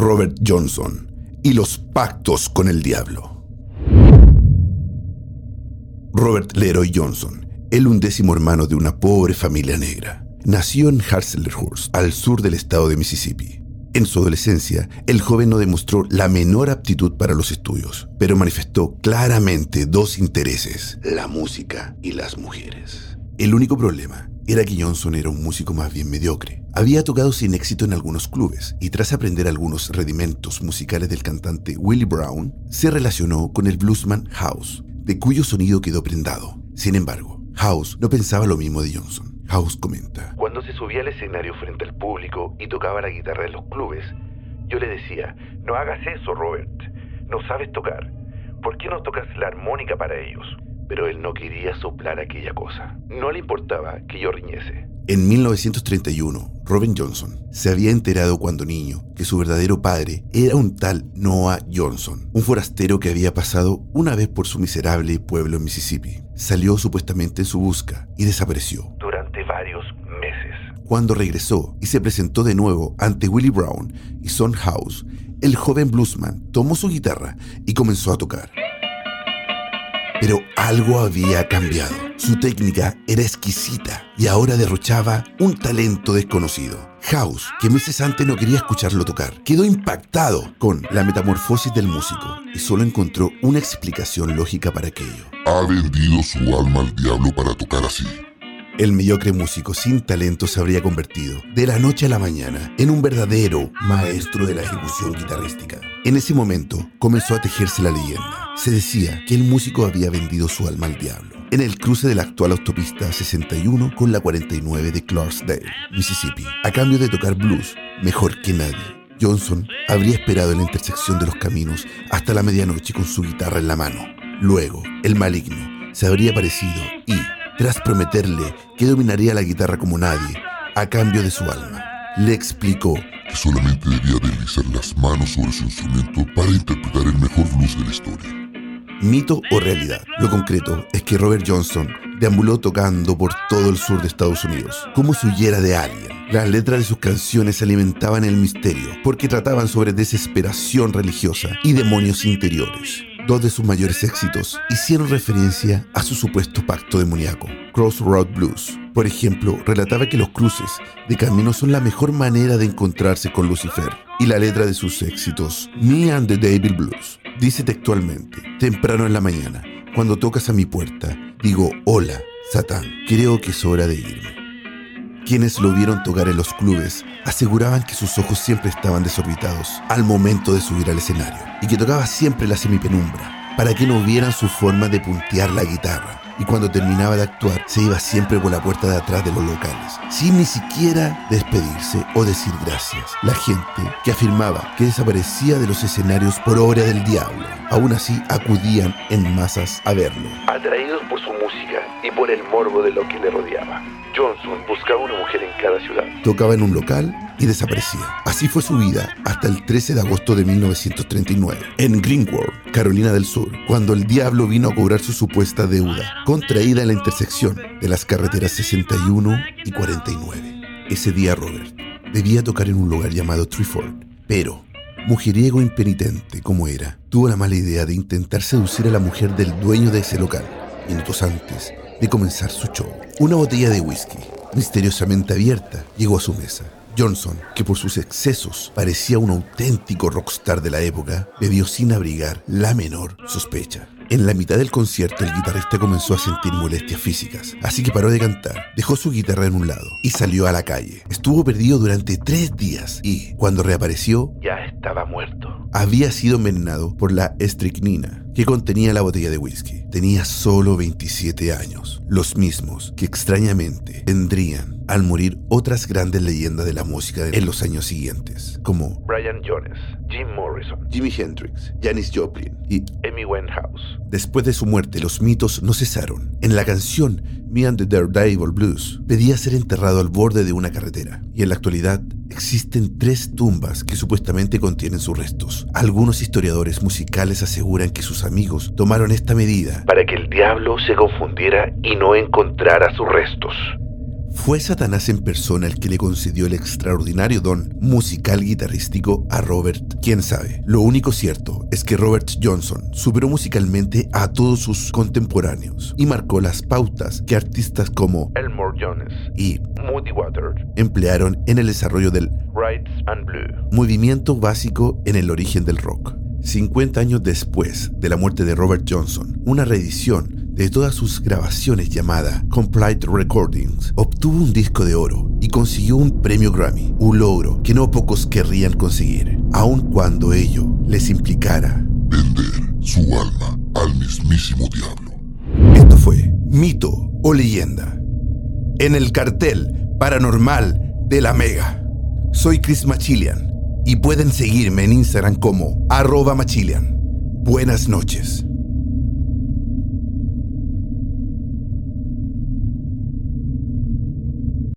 Robert Johnson y los pactos con el diablo. Robert Leroy Johnson, el undécimo hermano de una pobre familia negra, nació en Hazlehurst, al sur del estado de Mississippi. En su adolescencia, el joven no demostró la menor aptitud para los estudios, pero manifestó claramente dos intereses, la música y las mujeres. El único problema era que Johnson era un músico más bien mediocre. Había tocado sin éxito en algunos clubes y tras aprender algunos redimentos musicales del cantante Willie Brown, se relacionó con el bluesman House, de cuyo sonido quedó prendado. Sin embargo, House no pensaba lo mismo de Johnson. House comenta. Cuando se subía al escenario frente al público y tocaba la guitarra en los clubes, yo le decía, no hagas eso, Robert. No sabes tocar. ¿Por qué no tocas la armónica para ellos? Pero él no quería soplar aquella cosa. No le importaba que yo riñese. En 1931, Robin Johnson se había enterado cuando niño que su verdadero padre era un tal Noah Johnson, un forastero que había pasado una vez por su miserable pueblo en Mississippi. Salió supuestamente en su busca y desapareció. Durante varios meses. Cuando regresó y se presentó de nuevo ante Willie Brown y Son House, el joven bluesman tomó su guitarra y comenzó a tocar. Pero algo había cambiado. Su técnica era exquisita y ahora derrochaba un talento desconocido. House, que meses antes no quería escucharlo tocar, quedó impactado con la metamorfosis del músico y solo encontró una explicación lógica para aquello. Ha vendido su alma al diablo para tocar así. El mediocre músico sin talento se habría convertido, de la noche a la mañana, en un verdadero maestro de la ejecución guitarrística. En ese momento comenzó a tejerse la leyenda. Se decía que el músico había vendido su alma al diablo. En el cruce de la actual autopista 61 con la 49 de Clarksdale, Mississippi, a cambio de tocar blues mejor que nadie. Johnson habría esperado en la intersección de los caminos hasta la medianoche con su guitarra en la mano. Luego, el maligno se habría aparecido y, tras prometerle que dominaría la guitarra como nadie, a cambio de su alma, le explicó que solamente debía deslizar las manos sobre su instrumento para interpretar el mejor blues de la historia. Mito o realidad. Lo concreto es que Robert Johnson deambuló tocando por todo el sur de Estados Unidos, como si huyera de alguien. Las letras de sus canciones alimentaban el misterio, porque trataban sobre desesperación religiosa y demonios interiores. Dos de sus mayores éxitos hicieron referencia a su supuesto pacto demoníaco, Crossroad Blues. Por ejemplo, relataba que los cruces de caminos son la mejor manera de encontrarse con Lucifer. Y la letra de sus éxitos, Me and the Devil Blues, dice textualmente, temprano en la mañana, cuando tocas a mi puerta, digo, hola, Satán, creo que es hora de irme. Quienes lo vieron tocar en los clubes aseguraban que sus ojos siempre estaban desorbitados al momento de subir al escenario y que tocaba siempre la semipenumbra para que no vieran su forma de puntear la guitarra. Y cuando terminaba de actuar, se iba siempre por la puerta de atrás de los locales, sin ni siquiera despedirse o decir gracias. La gente que afirmaba que desaparecía de los escenarios por obra del diablo, aún así acudían en masas a verlo. Atraídos por su música y por el morbo de lo que le rodeaba, Johnson buscaba una mujer en cada ciudad. Tocaba en un local y desaparecía. Así fue su vida hasta el 13 de agosto de 1939, en Greenwood, Carolina del Sur, cuando el diablo vino a cobrar su supuesta deuda, contraída en la intersección de las carreteras 61 y 49. Ese día Robert debía tocar en un lugar llamado pero mujeriego impenitente como era, tuvo la mala idea de intentar seducir a la mujer del dueño de ese local, minutos antes de comenzar su show. Una botella de whisky, misteriosamente abierta, llegó a su mesa. Johnson, que por sus excesos parecía un auténtico rockstar de la época, bebió sin abrigar la menor sospecha. En la mitad del concierto el guitarrista comenzó a sentir molestias físicas, así que paró de cantar, dejó su guitarra en un lado y salió a la calle. Estuvo perdido durante tres días y, cuando reapareció, Ya estaba muerto. había sido envenenado por la estricnina que contenía la botella de whisky. Tenía solo 27 años, los mismos que extrañamente tendrían al morir otras grandes leyendas de la música en los años siguientes, como Brian Jones, Jim Morrison, Jimi Hendrix, Janis Joplin y Amy Winehouse. Después de su muerte, los mitos no cesaron. En la canción Me and the Daredevil Blues, pedía ser enterrado al borde de una carretera. Y en la actualidad, existen tres tumbas que supuestamente contienen sus restos. Algunos historiadores musicales aseguran que sus amigos tomaron esta medida Para que el diablo se confundiera y no encontrara sus restos. ¿Fue Satanás en persona el que le concedió el extraordinario don musical guitarrístico a Robert? ¿Quién sabe? Lo único cierto es que Robert Johnson superó musicalmente a todos sus contemporáneos y marcó las pautas que artistas como Elmore Jones y Moody Waters emplearon en el desarrollo del Rights and Blue. movimiento básico en el origen del rock. 50 años después de la muerte de Robert Johnson, una reedición de todas sus grabaciones llamada Complete Recordings obtuvo un disco de oro y consiguió un premio Grammy, un logro que no pocos querrían conseguir, aun cuando ello les implicara. Vender su alma al mismísimo diablo. Esto fue Mito o Leyenda en el cartel paranormal de la Mega. Soy Chris Machilian y pueden seguirme en Instagram como arroba Machilian. Buenas noches.